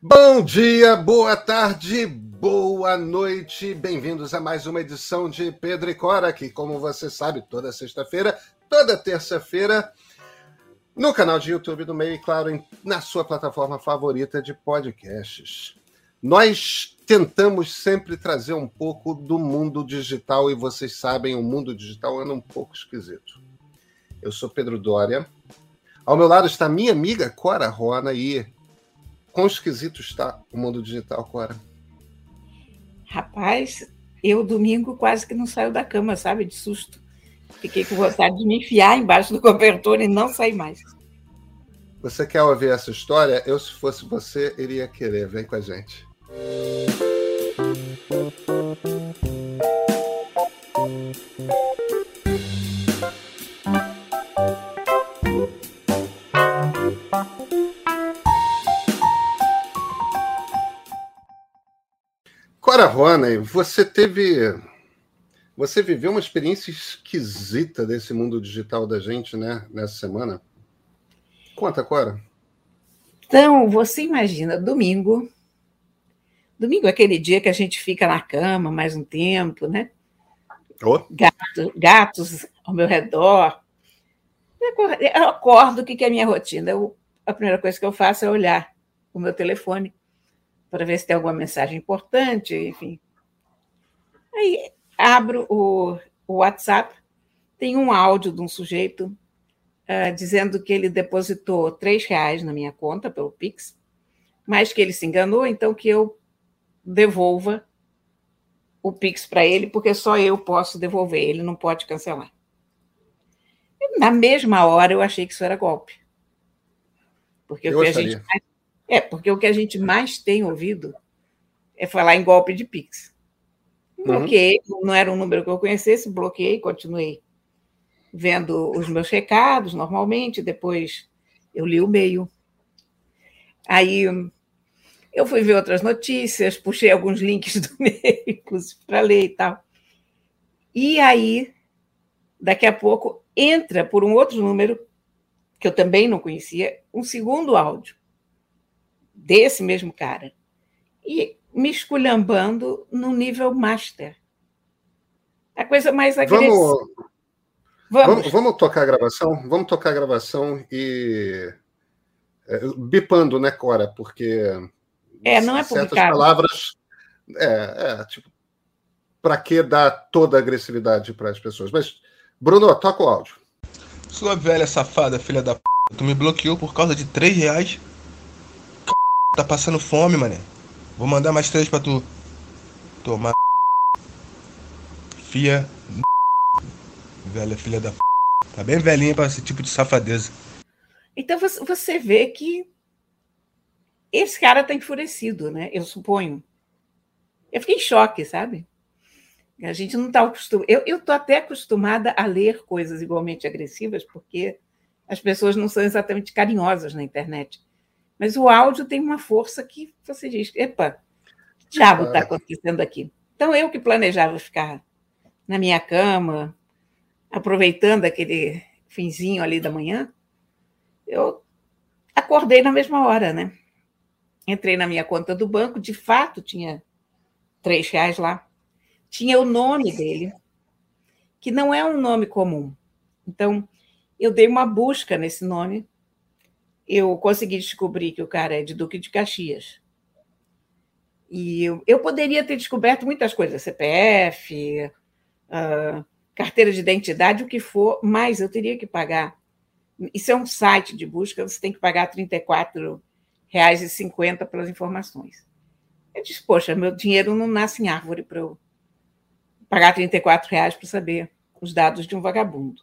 Bom dia, boa tarde, boa noite. Bem-vindos a mais uma edição de Pedro e Cora, que, como você sabe, toda sexta-feira, toda terça-feira, no canal de YouTube do Meio e, claro, na sua plataforma favorita de podcasts. Nós tentamos sempre trazer um pouco do mundo digital e vocês sabem, o mundo digital anda um pouco esquisito. Eu sou Pedro Dória. Ao meu lado está minha amiga Cora Rona e quão esquisito está o mundo digital, Cora? Rapaz, eu domingo quase que não saio da cama, sabe? De susto. Fiquei com vontade de me enfiar embaixo do cobertor e não sair mais. Você quer ouvir essa história? Eu, se fosse você, iria querer. Vem com a gente. Cora Rona, você teve. Você viveu uma experiência esquisita desse mundo digital da gente, né? Nessa semana. Conta, Cora. Então, você imagina, domingo, Domingo é aquele dia que a gente fica na cama mais um tempo, né? Oh. Gato, gatos ao meu redor. Eu acordo, o que é a minha rotina? Eu, a primeira coisa que eu faço é olhar o meu telefone para ver se tem alguma mensagem importante, enfim. Aí abro o, o WhatsApp, tem um áudio de um sujeito uh, dizendo que ele depositou três reais na minha conta pelo Pix, mas que ele se enganou, então que eu devolva o Pix para ele, porque só eu posso devolver, ele não pode cancelar. E na mesma hora eu achei que isso era golpe. Porque eu o que a gente mais, é, porque o que a gente mais tem ouvido é falar em golpe de Pix. Uhum. Bloqueei, uhum. não era um número que eu conhecesse, bloqueei, continuei vendo os meus recados normalmente, depois eu li o e-mail. Aí eu fui ver outras notícias, puxei alguns links do meio, inclusive, para ler e tal. E aí, daqui a pouco, entra por um outro número, que eu também não conhecia, um segundo áudio desse mesmo cara. E me esculhambando no nível master. A coisa mais agressiva. Vamos, vamos. vamos, vamos tocar a gravação? Vamos tocar a gravação e. É, bipando, né, Cora? Porque é, não é publicado. Certas palavras. É, é tipo, para que dar toda a agressividade para as pessoas? Mas, Bruno, toca o áudio. Sua velha safada, filha da p. Tu me bloqueou por causa de 3 reais. Tá passando fome, mané. Vou mandar mais três pra tu. Tomar. Fia. Velha filha da. Tá bem velhinha pra esse tipo de safadeza. Então você vê que esse cara está enfurecido, né? Eu suponho. Eu fiquei em choque, sabe? A gente não está acostumado. Eu estou até acostumada a ler coisas igualmente agressivas, porque as pessoas não são exatamente carinhosas na internet. Mas o áudio tem uma força que você diz: epa, que diabo está acontecendo aqui? Então, eu que planejava ficar na minha cama, aproveitando aquele finzinho ali da manhã, eu acordei na mesma hora, né? Entrei na minha conta do banco, de fato tinha três reais lá. Tinha o nome dele, que não é um nome comum. Então, eu dei uma busca nesse nome. Eu consegui descobrir que o cara é de Duque de Caxias. E eu, eu poderia ter descoberto muitas coisas, CPF, uh, ah, carteira de identidade, o que for, mas eu teria que pagar. Isso é um site de busca, você tem que pagar 34 e cinquenta pelas informações. Eu disse, poxa, meu dinheiro não nasce em árvore para eu pagar 34 reais para saber os dados de um vagabundo.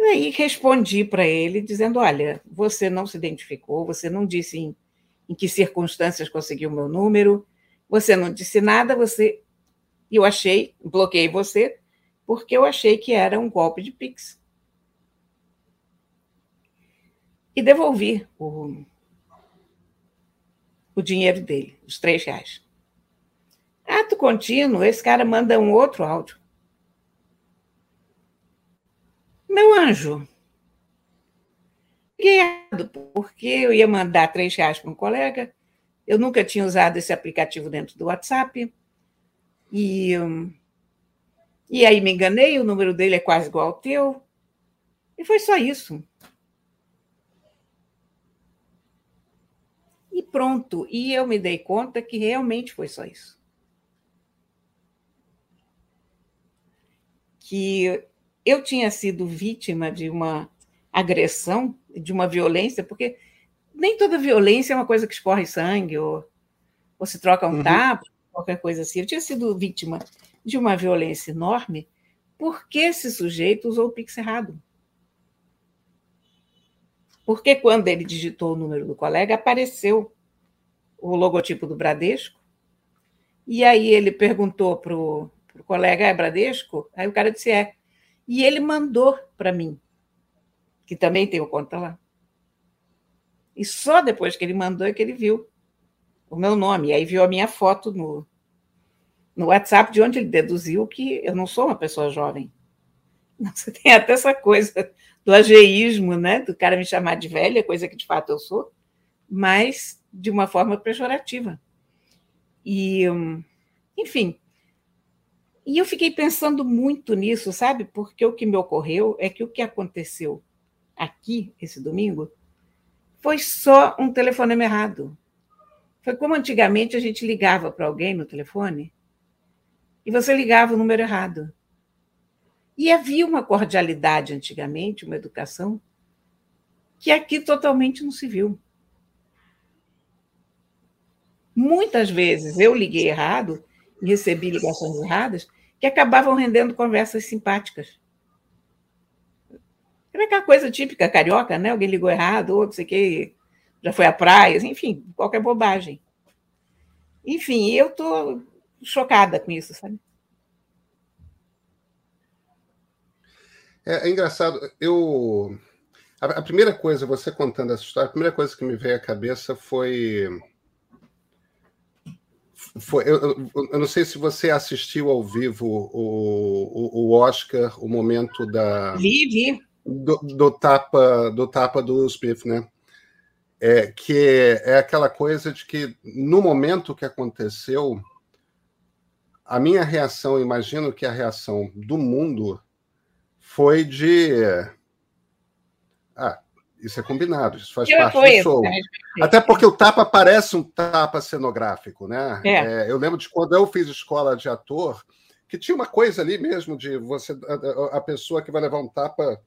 E aí respondi para ele dizendo, olha, você não se identificou, você não disse em, em que circunstâncias conseguiu o meu número, você não disse nada, você... Eu achei, bloqueei você, porque eu achei que era um golpe de Pix. E devolvi o, o dinheiro dele, os três reais. Ato contínuo, esse cara manda um outro áudio. Meu anjo, errado, porque eu ia mandar três reais para um colega, eu nunca tinha usado esse aplicativo dentro do WhatsApp, e, e aí me enganei, o número dele é quase igual ao teu, e foi só isso. E pronto, e eu me dei conta que realmente foi só isso. Que eu tinha sido vítima de uma agressão, de uma violência, porque nem toda violência é uma coisa que escorre sangue ou, ou se troca um uhum. tapa, qualquer coisa assim. Eu tinha sido vítima de uma violência enorme porque esse sujeito usou o Pix errado. Porque quando ele digitou o número do colega, apareceu o logotipo do Bradesco. E aí ele perguntou para o colega: é Bradesco? Aí o cara disse: é. E ele mandou para mim, que também tem o conta lá. E só depois que ele mandou é que ele viu o meu nome. E aí viu a minha foto no, no WhatsApp, de onde ele deduziu que eu não sou uma pessoa jovem. Você tem até essa coisa do ageísmo, né? Do cara me chamar de velha, coisa que de fato eu sou, mas de uma forma pejorativa. E, enfim, e eu fiquei pensando muito nisso, sabe? Porque o que me ocorreu é que o que aconteceu aqui esse domingo foi só um telefonema errado. Foi como antigamente a gente ligava para alguém no telefone e você ligava o número errado. E havia uma cordialidade antigamente, uma educação, que aqui totalmente não se viu. Muitas vezes eu liguei errado recebi ligações erradas que acabavam rendendo conversas simpáticas. Era aquela coisa típica carioca, né? Alguém ligou errado, ou não sei o quê, já foi à praia, enfim, qualquer bobagem. Enfim, eu estou chocada com isso, sabe? É, é engraçado, eu. A, a, primeira coisa, você contando essa história, a primeira coisa que me veio à cabeça foi foi, eu, eu, não sei se você assistiu ao vivo o, o, o Oscar, o momento da. Vi, vi. Do, do, tapa, do tapa do Smith, né? É, que é aquela coisa de que no momento que aconteceu, a minha reação, imagino que a reação do mundo foi de. Ah, isso é combinado, isso faz eu parte do show. Até porque o tapa parece um tapa cenográfico, né? É. É, eu lembro de quando eu fiz escola de ator, que tinha uma coisa ali mesmo de você, a, a pessoa que vai levar um tapa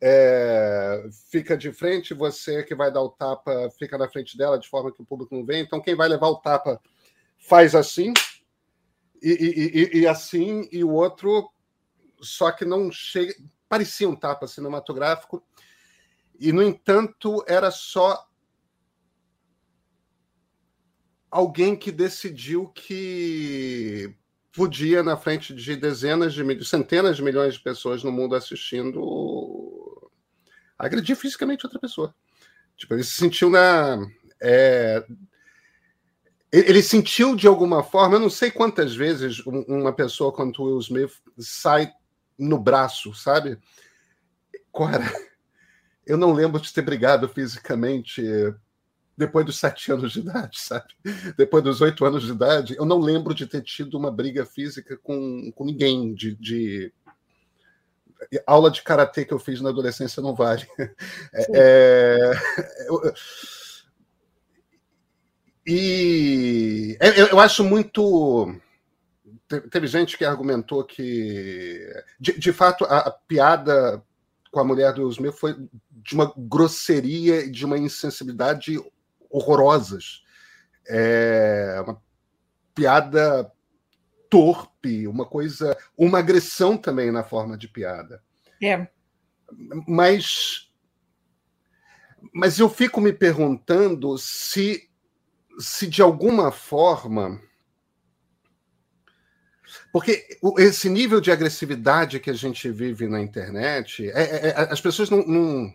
é, fica de frente, você que vai dar o tapa fica na frente dela de forma que o público não vê. Então quem vai levar o tapa faz assim e, e, e, e assim e o outro só que não chega parecia um tapa cinematográfico e, no entanto, era só alguém que decidiu que podia, na frente de dezenas de centenas de milhões de pessoas no mundo assistindo, agredir fisicamente outra pessoa. Tipo, ele se sentiu na. É, ele sentiu de alguma forma, eu não sei quantas vezes uma pessoa quanto Will Smith sai no braço, sabe? Cara, eu não lembro de ter brigado fisicamente depois dos sete anos de idade, sabe? Depois dos oito anos de idade, eu não lembro de ter tido uma briga física com, com ninguém. De, de... Aula de karatê que eu fiz na adolescência não vale. É, é... E eu, eu acho muito. Teve gente que argumentou que, de, de fato, a, a piada com a mulher do Smith foi de uma grosseria e de uma insensibilidade horrorosas. É uma piada torpe, uma coisa, uma agressão também na forma de piada. É. Mas mas eu fico me perguntando se se de alguma forma porque esse nível de agressividade que a gente vive na internet, é, é, é, as pessoas não, não,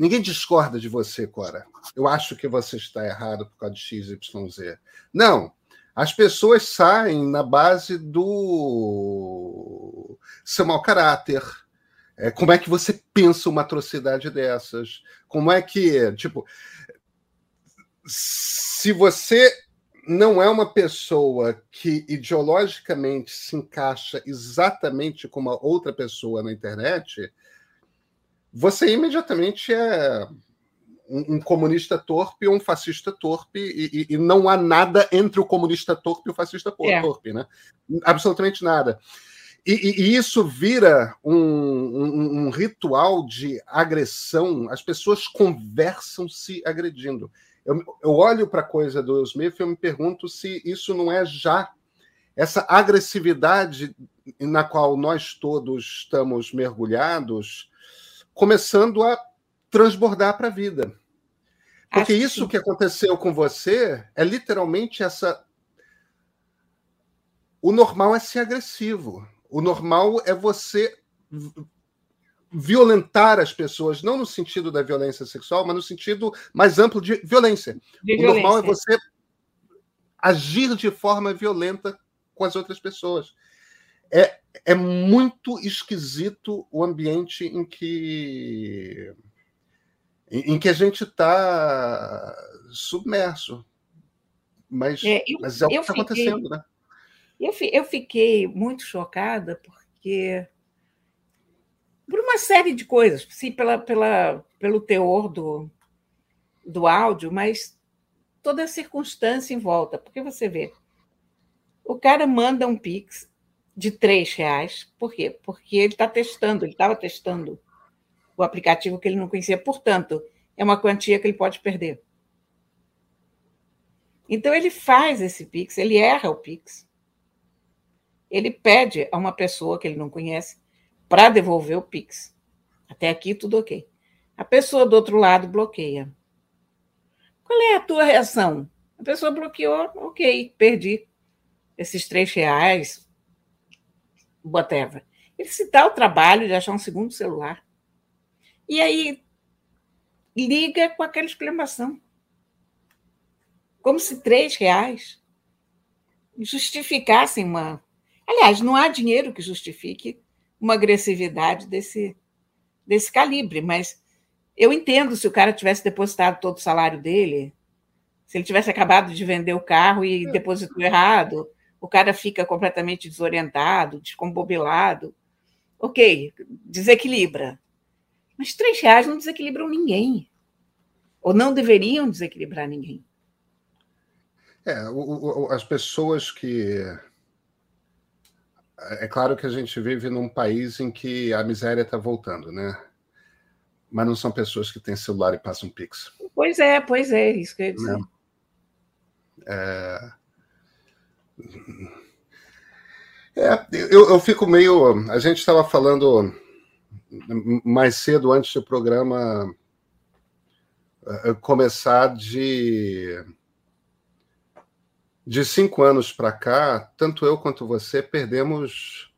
Ninguém discorda de você, Cora. Eu acho que você está errado por causa de XYZ. Não. As pessoas saem na base do seu mau caráter, É, como é que você pensa uma atrocidade dessas? Como é que, tipo, se você não é uma pessoa que ideologicamente se encaixa exatamente como a outra pessoa na internet, você imediatamente é um, um comunista torpe ou um fascista torpe, e, e, e, não há nada entre o comunista torpe e o fascista é. torpe, né? Absolutamente nada. E, e isso vira um, um, um, ritual de agressão, as pessoas conversam se agredindo. Eu, eu olho para a coisa do Smith e eu me pergunto se isso não é já essa agressividade na qual nós todos estamos mergulhados, começando a transbordar para a vida. Porque Acho isso que... que aconteceu com você é literalmente essa. O normal é ser agressivo. O normal é você violentar as pessoas, não no sentido da violência sexual, mas no sentido mais amplo de violência. De o violência. normal é você agir de forma violenta com as outras pessoas. É, é muito esquisito o ambiente em que em, em que a gente está submerso. Mas é, eu, mas é o que está acontecendo, né? Eu, eu fiquei muito chocada porque por uma série de coisas, sim, pela, pela, pelo teor do, do áudio, mas toda a circunstância em volta. Porque você vê, o cara manda um Pix de três reais, por quê? Porque ele está testando, ele estava testando o aplicativo que ele não conhecia. Portanto, é uma quantia que ele pode perder. Então, ele faz esse Pix, ele erra o Pix. Ele pede a uma pessoa que ele não conhece para devolver o Pix. Até aqui, tudo ok. A pessoa do outro lado bloqueia. Qual é a tua reação? A pessoa bloqueou, ok, perdi esses três reais, whatever. Ele se dá o trabalho de achar um segundo celular. E aí liga com aquela exclamação. Como se três reais justificassem uma. Aliás, não há dinheiro que justifique uma agressividade desse, desse calibre, mas eu entendo se o cara tivesse depositado todo o salário dele, se ele tivesse acabado de vender o carro e é. depositou errado, o cara fica completamente desorientado, descombobilado. Ok, desequilibra. Mas três reais não desequilibram ninguém. Ou não deveriam desequilibrar ninguém. É, o, o, as pessoas que. É claro que a gente vive num país em que a miséria está voltando, né? Mas não são pessoas que têm celular e passam Pix. Pois é, pois é, isso que eu ia dizer. É... É, eu, eu fico meio. A gente estava falando mais cedo, antes do programa eh, começar de de cinco anos para cá, tanto eu quanto você perdemos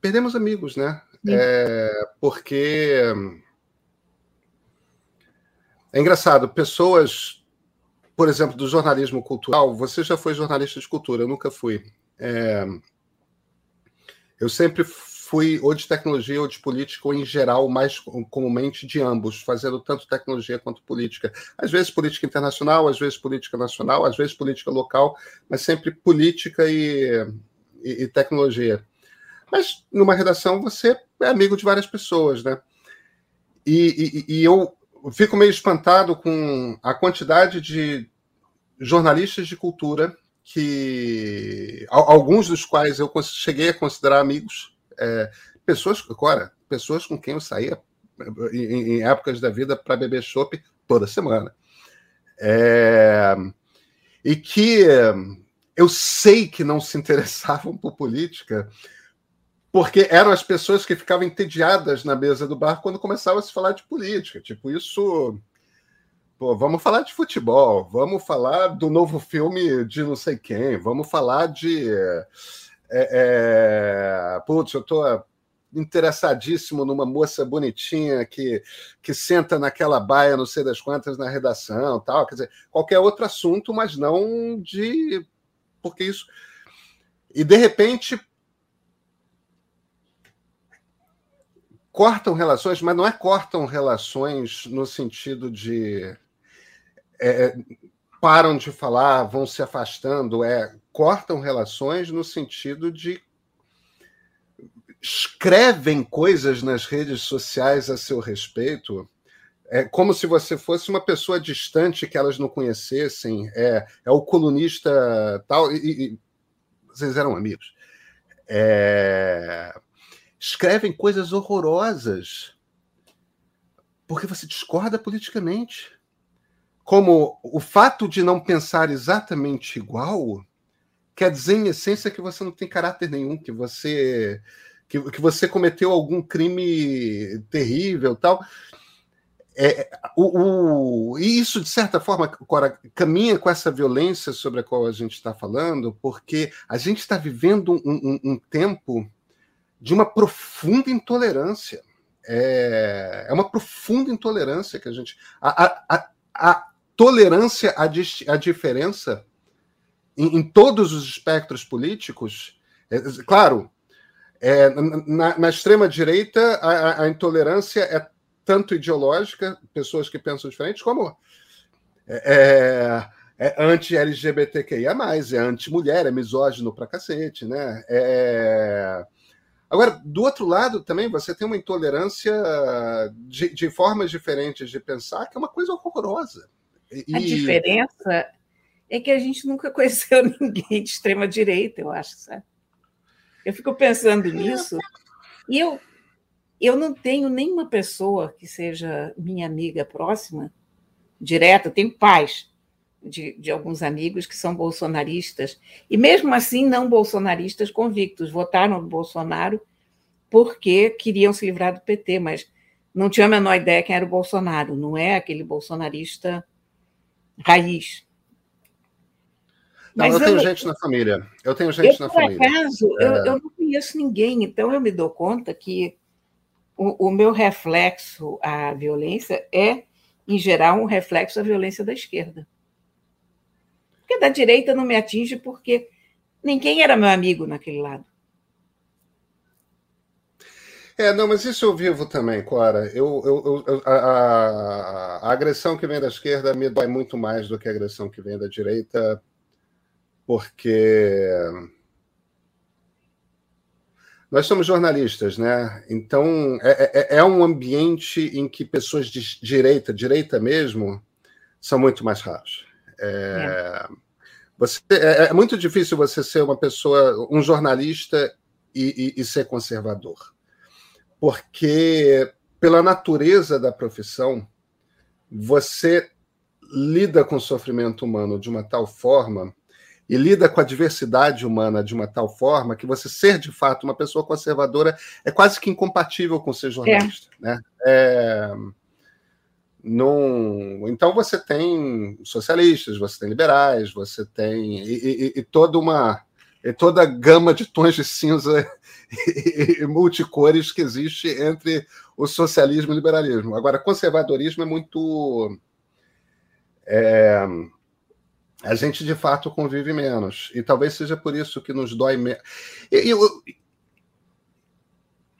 perdemos amigos, né? É, porque é engraçado, pessoas, por exemplo, do jornalismo cultural, você já foi jornalista de cultura, eu nunca fui. É, eu sempre fui ou de tecnologia ou de política, ou em geral, mais comumente de ambos, fazendo tanto tecnologia quanto política. Às vezes política internacional, às vezes política nacional, às vezes política local, mas sempre política e, e, e tecnologia. Mas numa redação você é amigo de várias pessoas, né? E, e, e eu fico meio espantado com a quantidade de jornalistas de cultura que alguns dos quais eu cheguei a considerar amigos é, pessoas, agora, pessoas com quem eu saía em, em épocas da vida para beber chopp toda semana. É, e que eu sei que não se interessavam por política, porque eram as pessoas que ficavam entediadas na mesa do bar quando começava a se falar de política. Tipo, isso. Pô, vamos falar de futebol, vamos falar do novo filme de não sei quem, vamos falar de é, é, putz, eu estou interessadíssimo numa moça bonitinha que, que senta naquela baia, não sei das quantas, na redação, tal. Quer dizer, qualquer outro assunto, mas não de. Porque isso. E de repente. cortam relações, mas não é cortam relações no sentido de é, é, param de falar, vão se afastando, é cortam relações no sentido de escrevem coisas nas redes sociais a seu respeito, é como se você fosse uma pessoa distante que elas não conhecessem, é, é o colunista tal, e, e vocês eram amigos. É, escrevem coisas horrorosas porque você discorda politicamente. Como o fato de não pensar exatamente igual quer dizer, em essência, que você não tem caráter nenhum, que você que, que você cometeu algum crime terrível tal. É, o, o, e isso, de certa forma, Cora, caminha com essa violência sobre a qual a gente está falando, porque a gente está vivendo um, um, um, tempo de uma profunda intolerância. É, é, uma profunda intolerância que a gente. A, a, a, a tolerância à, à diferença em, em, todos os espectros políticos. É, claro, é, na, na extrema-direita, a, a, intolerância é tanto ideológica, pessoas que pensam diferente, como é, é, é anti-LGBTQIA, é anti-mulher, é misógino pra cacete, né? É... Agora, do outro lado, também você tem uma intolerância de, de formas diferentes de pensar, que é uma coisa horrorosa. E... A diferença é que a gente nunca conheceu ninguém de extrema direita, eu acho, sabe? Eu fico pensando é. nisso e eu, eu não tenho nenhuma pessoa que seja minha amiga próxima, direta, eu tenho pais de, de alguns amigos que são bolsonaristas, e mesmo assim não bolsonaristas convictos, votaram no Bolsonaro porque queriam se livrar do PT, mas não tinha a menor ideia quem era o Bolsonaro, não é aquele bolsonarista raiz. Não, Mas eu tenho eu, gente na família. Eu tenho gente eu, na família. Acaso, é... eu, eu não conheço ninguém, então eu me dou conta que o, o, meu reflexo à violência é, em geral, um reflexo à violência da esquerda. Porque da direita não me atinge porque ninguém era meu amigo naquele lado. É, não, mas isso eu vivo também, Cora. Eu, eu, eu a, a, a, agressão que vem da esquerda me dói muito mais do que a agressão que vem da direita, porque nós somos jornalistas, né? Então é, é, é, um ambiente em que pessoas de direita, direita mesmo, são muito mais raros. É, é. Você, é, é, muito difícil você ser uma pessoa, um jornalista e, e, e ser conservador, porque pela natureza da profissão você lida com o sofrimento humano de uma tal forma e lida com a diversidade humana de uma tal forma que você ser de fato uma pessoa conservadora é quase que incompatível com ser jornalista, é. né? É, num, então você tem socialistas, você tem liberais, você tem e, e, e toda uma toda a gama de tons de cinza e, e multicores que existe entre o socialismo e o liberalismo. Agora, conservadorismo é muito é, a gente de fato convive menos. E talvez seja por isso que nos dói menos. E, e,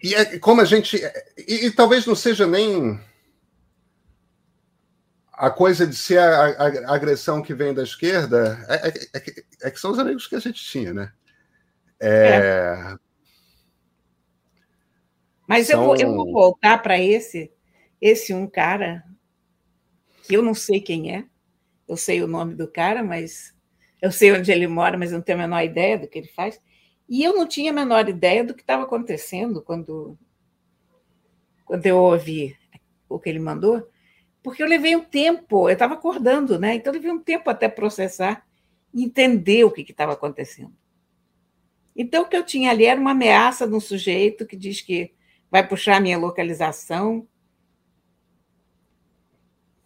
e é, como a gente. E, e, talvez não seja nem a coisa de ser a, a, a agressão que vem da esquerda, é, é, é, é, que são os amigos que a gente tinha, né? É. Mas são... eu, vou, eu vou voltar para esse, esse um cara que eu não sei quem é eu sei o nome do cara, mas eu sei onde ele mora, mas não tenho a menor ideia do que ele faz. E eu não tinha a menor ideia do que estava acontecendo quando, quando eu ouvi o que ele mandou, porque eu levei um tempo, eu estava acordando, né? Então eu levei um tempo até processar e entender o que estava acontecendo. Então o que eu tinha ali era uma ameaça de um sujeito que diz que vai puxar a minha localização.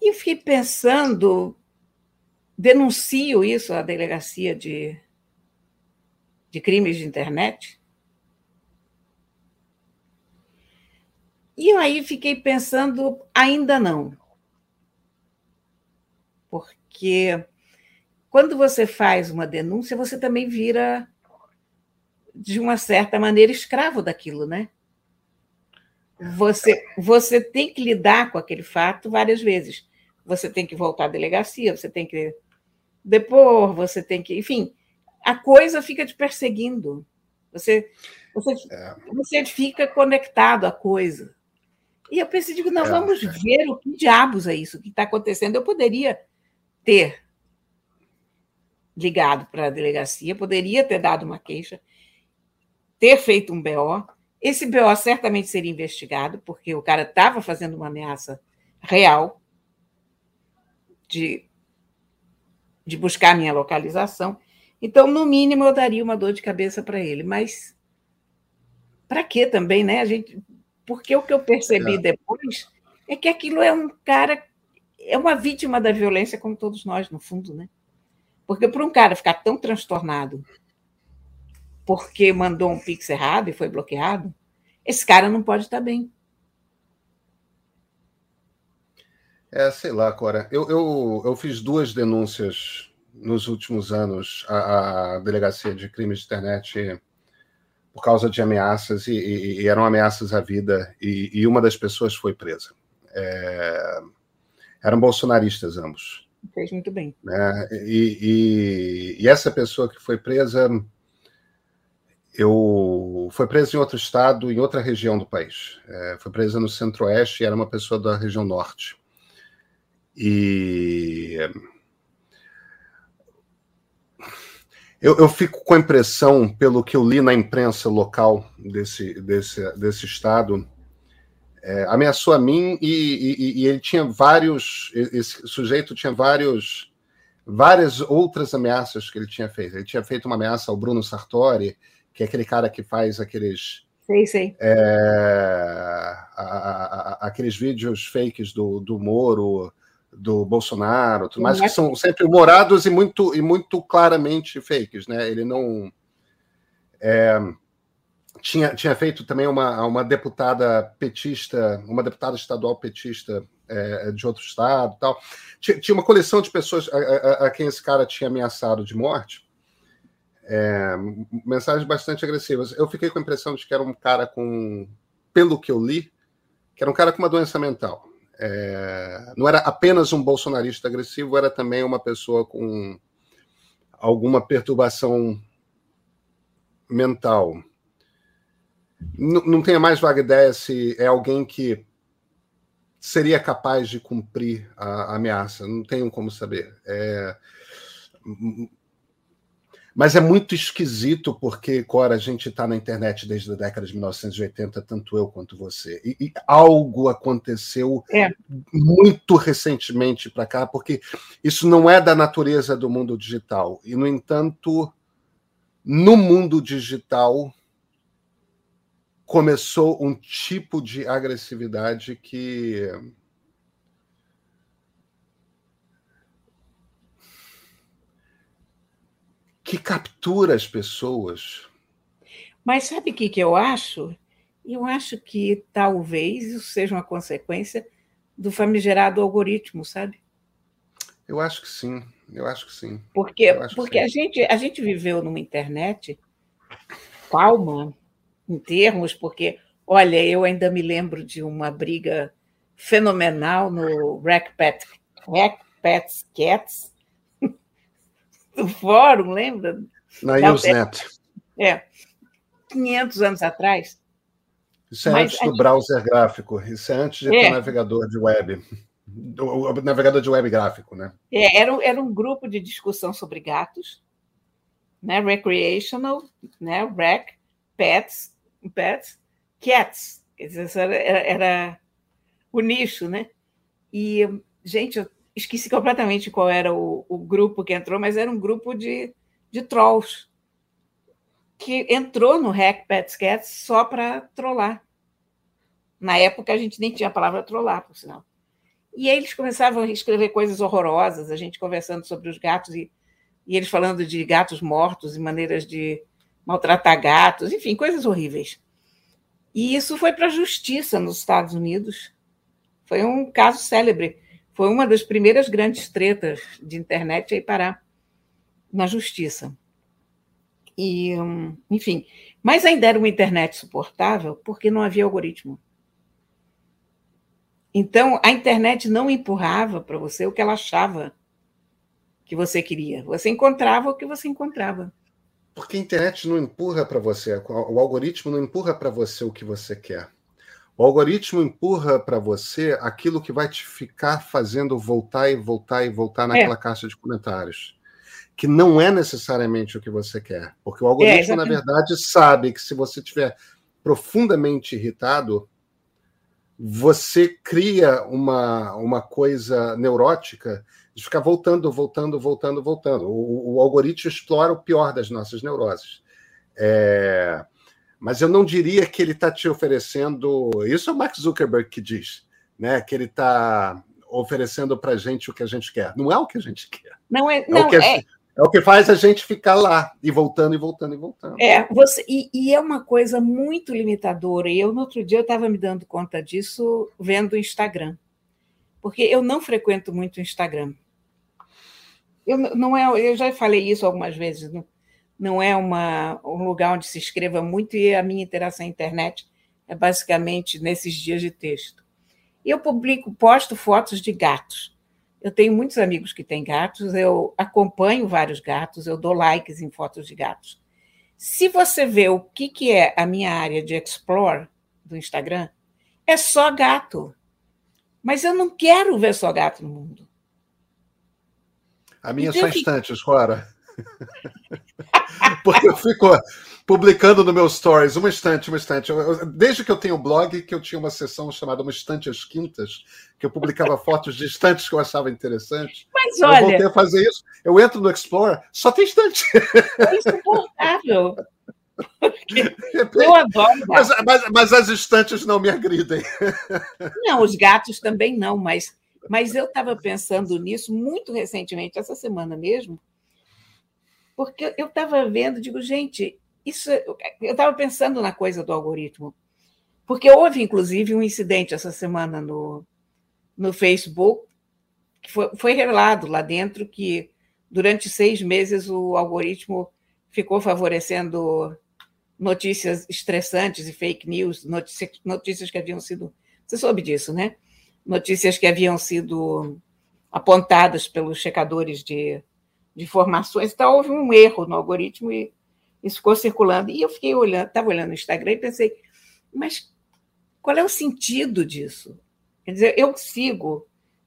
E eu fiquei pensando, denuncio isso à delegacia de, de crimes de internet. E aí fiquei pensando, ainda não. Porque quando você faz uma denúncia, você também vira, de uma certa maneira, escravo daquilo, né? você, você tem que lidar com aquele fato várias vezes. Você tem que voltar à delegacia, você tem que depor, você tem que. Enfim, a coisa fica te perseguindo. Você, você, é. você fica conectado à coisa. E eu pensei, digo, não, é. vamos ver o que diabos é isso que está acontecendo. Eu poderia ter ligado para a delegacia, poderia ter dado uma queixa, ter feito um BO. Esse BO certamente seria investigado, porque o cara estava fazendo uma ameaça real de, de buscar a minha localização. Então, no mínimo, eu daria uma dor de cabeça para ele. Mas para quê também, né? A gente, porque o que eu percebi é. depois é que aquilo é um cara, é uma vítima da violência, como todos nós, no fundo, né? Porque para um cara ficar tão transtornado porque mandou um pix errado e foi bloqueado, esse cara não pode estar bem. É, sei lá, Cora. Eu, eu, eu fiz duas denúncias nos últimos anos à, à Delegacia de Crimes de Internet por causa de ameaças, e, e, e eram ameaças à vida, e, e, uma das pessoas foi presa. É, eram bolsonaristas ambos. Fez muito bem. Né? E, e, e, essa pessoa que foi presa, eu foi presa em outro estado, em outra região do país. É, foi presa no Centro-Oeste e era uma pessoa da região Norte. E eu, eu, fico com a impressão, pelo que eu li na imprensa local desse, desse, desse estado, é, ameaçou a mim e, e, e, ele tinha vários. Esse sujeito tinha vários, várias outras ameaças que ele tinha feito. Ele tinha feito uma ameaça ao Bruno Sartori, que é aquele cara que faz aqueles. Sei, sei. É, a, a, a, aqueles vídeos fakes do, do Moro, do Bolsonaro, tudo mais, que são sempre humorados e muito, e muito claramente fakes, né? Ele não. É, tinha, tinha feito também uma, uma deputada petista, uma deputada estadual petista é, de outro estado tal. Tinha, tinha, uma coleção de pessoas a, a, a, quem esse cara tinha ameaçado de morte. É, mensagens bastante agressivas. Eu fiquei com a impressão de que era um cara com, pelo que eu li, que era um cara com uma doença mental. É, não era apenas um bolsonarista agressivo, era também uma pessoa com alguma perturbação mental não, tenho mais vaga ideia se é alguém que seria capaz de cumprir a, a ameaça. Não tenho como saber. É... Mas é muito esquisito porque, Cora, a gente está na internet desde a década de 1980, tanto eu quanto você. E, e algo aconteceu é. muito recentemente para cá, porque isso não é da natureza do mundo digital. E, no entanto, no mundo digital, começou um tipo de agressividade que que captura as pessoas. Mas sabe o que, que eu acho? Eu acho que talvez isso seja uma consequência do famigerado algoritmo, sabe? Eu acho que sim, eu acho que sim. Porque, porque sim. A, gente, a gente viveu numa internet calma, em termos, porque, olha, eu ainda me lembro de uma briga fenomenal no Rack Pets Cats do fórum, lembra? Na Usenet. É, 500 anos atrás. Isso é Mas antes do gente... browser gráfico, isso é antes de é. ter navegador de web. O navegador de web gráfico, né? É, era, era um grupo de discussão sobre gatos, né? Recreational, né? Rec, pets, pets, cats. Quer dizer, era, era o nicho, né? E, gente, eu esqueci completamente qual era o, o grupo que entrou, mas era um grupo de, de trolls que entrou no Hack Pets Cats só para trollar. Na época a gente nem tinha a palavra trollar, por sinal. E aí eles começavam a escrever coisas horrorosas, a gente conversando sobre os gatos e, e eles falando de gatos mortos e maneiras de maltratar gatos, enfim, coisas horríveis. E isso foi para a justiça nos Estados Unidos. Foi um caso célebre. Foi uma das primeiras grandes tretas de internet aí parar na justiça. E, enfim, mas ainda era uma internet suportável porque não havia algoritmo. Então, a internet não empurrava para você o que ela achava que você queria. Você encontrava o que você encontrava. Porque a internet não empurra para você, o algoritmo não empurra para você o que você quer. O algoritmo empurra para você aquilo que vai te ficar fazendo voltar e voltar e voltar naquela é. caixa de comentários. Que não é necessariamente o que você quer. Porque o algoritmo, é, na verdade, sabe que se você estiver profundamente irritado, você cria uma, uma coisa neurótica de ficar voltando, voltando, voltando, voltando. O, o algoritmo explora o pior das nossas neuroses. É, mas eu não diria que ele está te oferecendo. Isso é o Mark Zuckerberg que diz, né? Que ele está oferecendo para a gente o que a gente quer. Não é o que a gente quer. Não é. Não, é, o que, é... é o que faz a gente ficar lá e voltando e voltando e voltando. É, você, e, e é uma coisa muito limitadora. E eu, no outro dia, eu estava me dando conta disso vendo o Instagram. Porque eu não frequento muito o Instagram. Eu, não é, eu já falei isso algumas vezes, não, não é uma, um lugar onde se escreva muito e a minha interação na internet é basicamente nesses dias de texto. Eu publico, posto fotos de gatos. Eu tenho muitos amigos que têm gatos, eu acompanho vários gatos, eu dou likes em fotos de gatos. Se você vê o que, que é a minha área de explore do Instagram, é só gato. Mas eu não quero ver só gato no mundo. A minha só instantes, Cora. Porque eu fico publicando no meu stories uma estante, uma estante. desde que eu tenho blog, que eu tinha uma sessão chamada Uma Estante às Quintas, que eu publicava fotos de estantes que eu achava interessantes. Mas olha. Eu voltei a fazer isso. Eu entro no Explorer, só tem estante. É insuportável. Eu adoro mas, mas, mas, as estantes não me agridem. Não, os gatos também não, mas mas eu estava pensando nisso muito recentemente, essa semana mesmo, porque eu estava vendo, digo, gente, isso. Eu estava pensando na coisa do algoritmo, porque houve, inclusive, um incidente essa semana no, no Facebook, que foi, foi revelado lá dentro que durante seis meses o algoritmo ficou favorecendo notícias estressantes e fake news, notícias que haviam sido. Você soube disso, né? Notícias que haviam sido apontadas pelos checadores de, de informações. Então, houve um erro no algoritmo e isso ficou circulando. E eu fiquei olhando, estava olhando no Instagram e pensei, mas qual é o sentido disso? Quer dizer, eu sigo,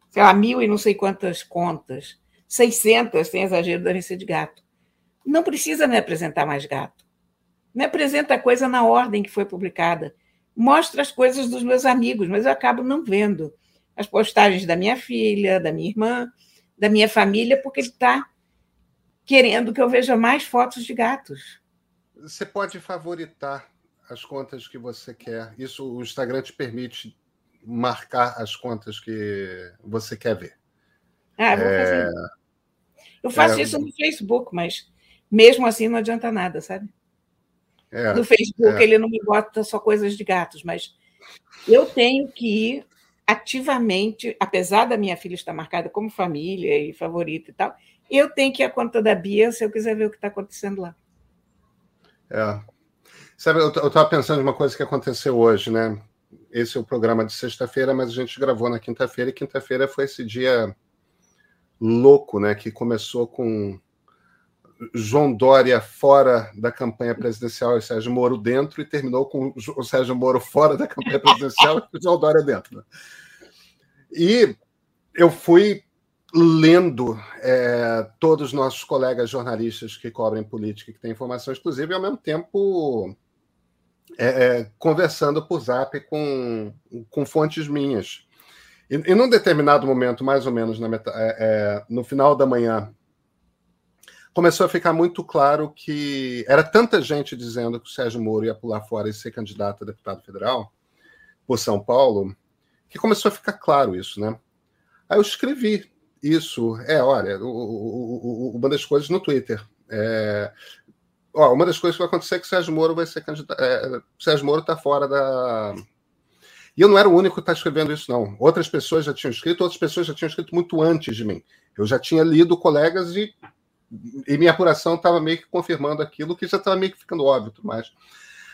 sei lá, mil e não sei quantas contas, 600, sem exagero, devem ser de gato. Não precisa me apresentar mais gato. Me apresenta a coisa na ordem que foi publicada. Mostra as coisas dos meus amigos, mas eu acabo não vendo as postagens da minha filha, da minha irmã, da minha família, porque ele está querendo que eu veja mais fotos de gatos. Você pode favoritar as contas que você quer. Isso o Instagram te permite marcar as contas que você quer ver. Ah, vou é... fazer. Eu faço é... isso no Facebook, mas mesmo assim não adianta nada, sabe? É, no Facebook é. ele não me bota só coisas de gatos, mas eu tenho que ir ativamente, apesar da minha filha estar marcada como família e favorita e tal, eu tenho que ir à conta da Bia se eu quiser ver o que está acontecendo lá. É. Sabe, eu estava pensando em uma coisa que aconteceu hoje, né? Esse é o programa de sexta-feira, mas a gente gravou na quinta-feira, e quinta-feira foi esse dia louco, né? Que começou com João Dória fora da campanha presidencial e Sérgio Moro dentro, e terminou com o Sérgio Moro fora da campanha presidencial e o João Dória dentro. Né? E eu fui lendo é, todos os nossos colegas jornalistas que cobrem política, que têm informação exclusiva, e ao mesmo tempo é, é, conversando por zap com, com fontes minhas. E, e num determinado momento, mais ou menos na meta, é, é, no final da manhã, começou a ficar muito claro que era tanta gente dizendo que o Sérgio Moro ia pular fora e ser candidato a deputado federal por São Paulo, que começou a ficar claro isso, né? Aí eu escrevi isso. É, olha, o, o, o, uma das coisas no Twitter. É, ó, uma das coisas que vai acontecer é que o Sérgio Moro vai ser candidato. É, Sérgio Moro está fora da. E eu não era o único que está escrevendo isso, não. Outras pessoas já tinham escrito, outras pessoas já tinham escrito muito antes de mim. Eu já tinha lido colegas e e minha apuração estava meio que confirmando aquilo que já estava meio que ficando óbvio, mas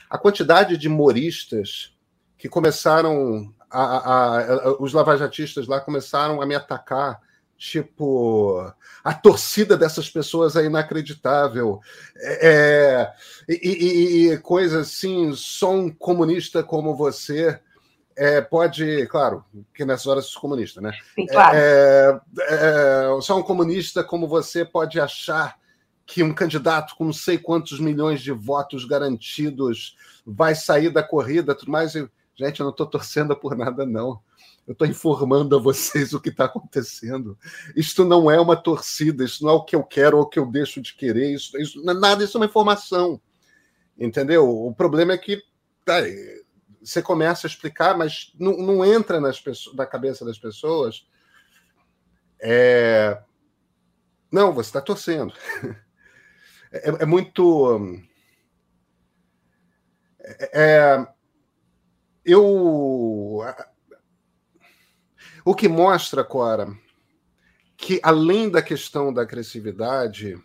a quantidade de moristas que começaram a, a, a, os lavajatistas lá começaram a me atacar tipo a torcida dessas pessoas é inacreditável. É, e, e, e coisas assim só um comunista como você é, pode, claro, que nessas horas sou comunista, né? Sim, claro. É, é, só um comunista como você pode achar que um candidato com não sei quantos milhões de votos garantidos vai sair da corrida, tudo mais. E, gente, eu não estou torcendo por nada, não. Eu estou informando a vocês o que está acontecendo. Isto não é uma torcida, isso não é o que eu quero ou o que eu deixo de querer, isso, isso é nada, isso é uma informação. Entendeu? O problema é que tá, você começa a explicar, mas não, não entra nas pessoas, na cabeça das pessoas. É... Não, você está torcendo. É, é muito. É, é, eu. O que mostra, Cora, que além da questão da agressividade,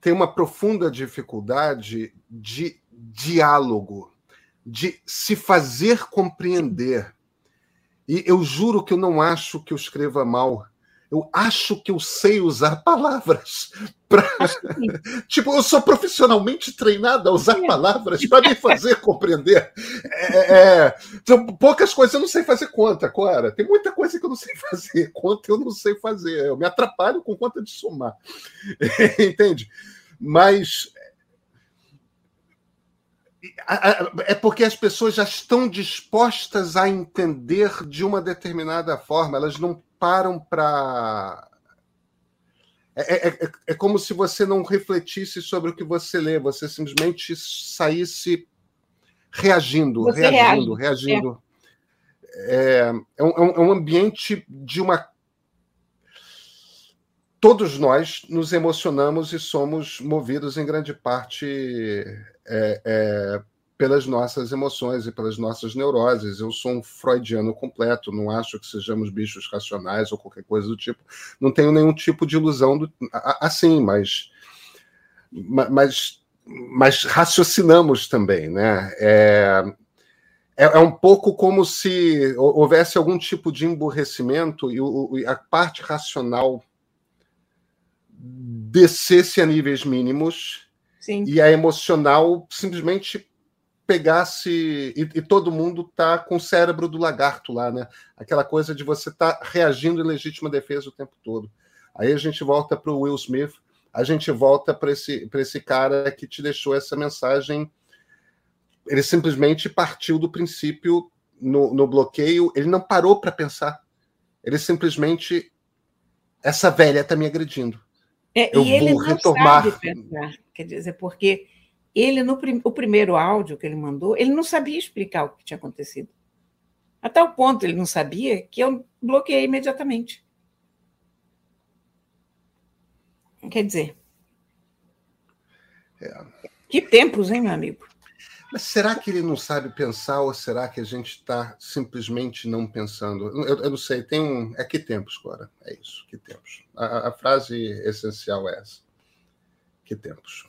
tem uma profunda dificuldade de diálogo de se fazer compreender. E eu juro que eu não acho que eu escreva mal. Eu acho que eu sei usar palavras para. tipo, eu sou profissionalmente treinado a usar é. palavras para me fazer compreender. É, é, então, poucas coisas eu não sei fazer conta, Cora. Tem muita coisa que eu não sei fazer. Conta eu não sei fazer. Eu me atrapalho com conta de somar. Entende? Mas é porque as pessoas já estão dispostas a entender de uma determinada forma, elas não param para. É, é, é, é, como se você não refletisse sobre o que você lê, você simplesmente saísse reagindo, você reagindo, reage. reagindo. É, é, um, é um ambiente de uma todos nós nos emocionamos e somos movidos em grande parte é, é, pelas nossas emoções e pelas nossas neuroses. Eu sou um freudiano completo, não acho que sejamos bichos racionais ou qualquer coisa do tipo. Não tenho nenhum tipo de ilusão do, assim, mas, mas, mas raciocinamos também, né? É, é, é, um pouco como se houvesse algum tipo de emburrecimento e, e a parte racional descesse a níveis mínimos Sim. e a emocional simplesmente pegasse e, e, todo mundo tá com o cérebro do lagarto lá, né? Aquela coisa de você estar tá reagindo em legítima defesa o tempo todo. Aí a gente volta para o Will Smith, a gente volta para esse, esse cara que te deixou essa mensagem. Ele simplesmente partiu do princípio no, no bloqueio, ele não parou para pensar. Ele simplesmente. Essa velha está me agredindo. É, eu e ele não retomar. sabe pensar, quer dizer, porque ele, no prim, o primeiro áudio que ele mandou, ele não sabia explicar o que tinha acontecido. A tal ponto ele não sabia que eu bloqueei imediatamente. Quer dizer. É. Que tempos, hein, meu amigo? Mas será que ele não sabe pensar ou será que a gente está simplesmente não pensando? Eu, eu, não sei, tem um. É que tempos, Cora? É isso, que tempos. A, a frase essencial é essa. Que tempos.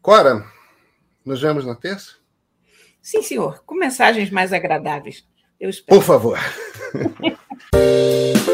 Cora, nos vemos na terça? Sim, senhor, com mensagens mais agradáveis. Eu espero. Por favor.